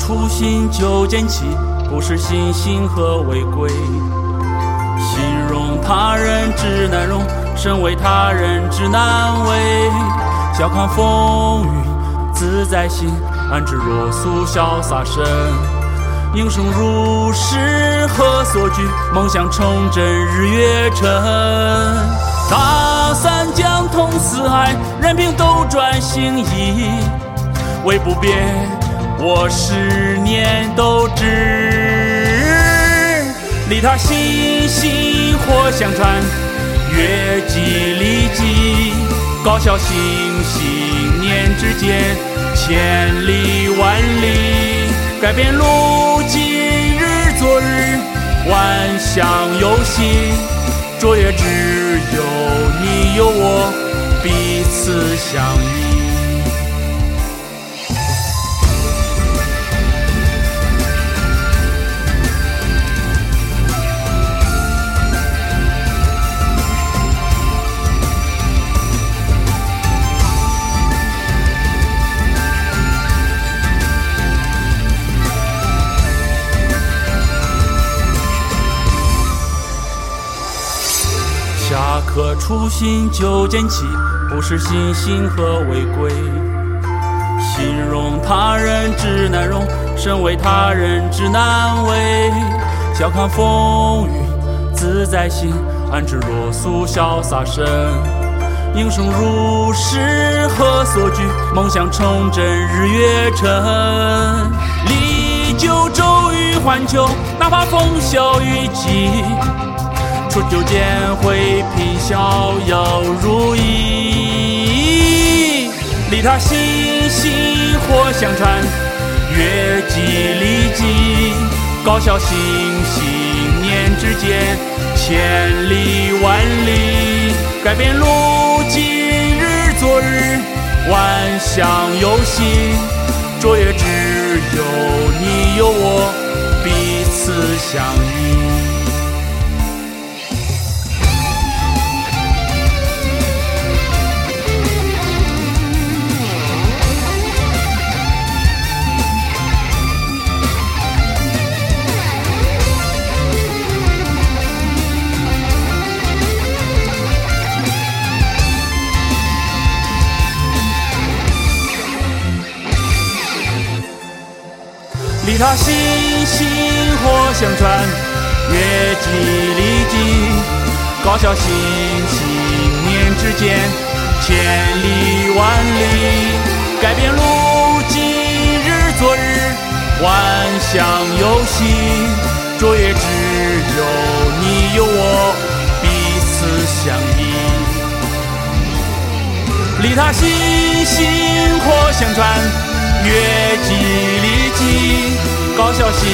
初心就坚起，不是信心和违规。形容他人之难容，身为他人之难为。笑看风雨自在心，安之若素潇洒身。英雄如是何所惧？梦想成真日月沉。大三江通四海，任凭斗转星移。唯不变，我十年都知。利他心薪火相传，月季历季，高效行信念之间，千里万里，改变路，今日昨日，万象有新，卓越只有你有我，彼此相依。侠客初心旧见起，不是信心何为贵。形容他人之难容，身为他人之难为。笑看风雨自在心，安之若素潇洒身。英雄如是何所惧？梦想成真日月沉。历九州与环球，哪怕风萧雨季。初九间会品逍遥如意，利他心心火相传，月季历季，高效行信念之间，千里万里，改变路，今日昨日，万象有新，卓越只有你有我，彼此相依。利他心薪火相传，月季历季，高效行信念之间，千里万里，改变路，今日昨日，万象有新，卓越只有你有我，彼此相依。利他心薪火相传，月季历季，高效行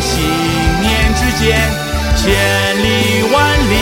信念之间，千里万里，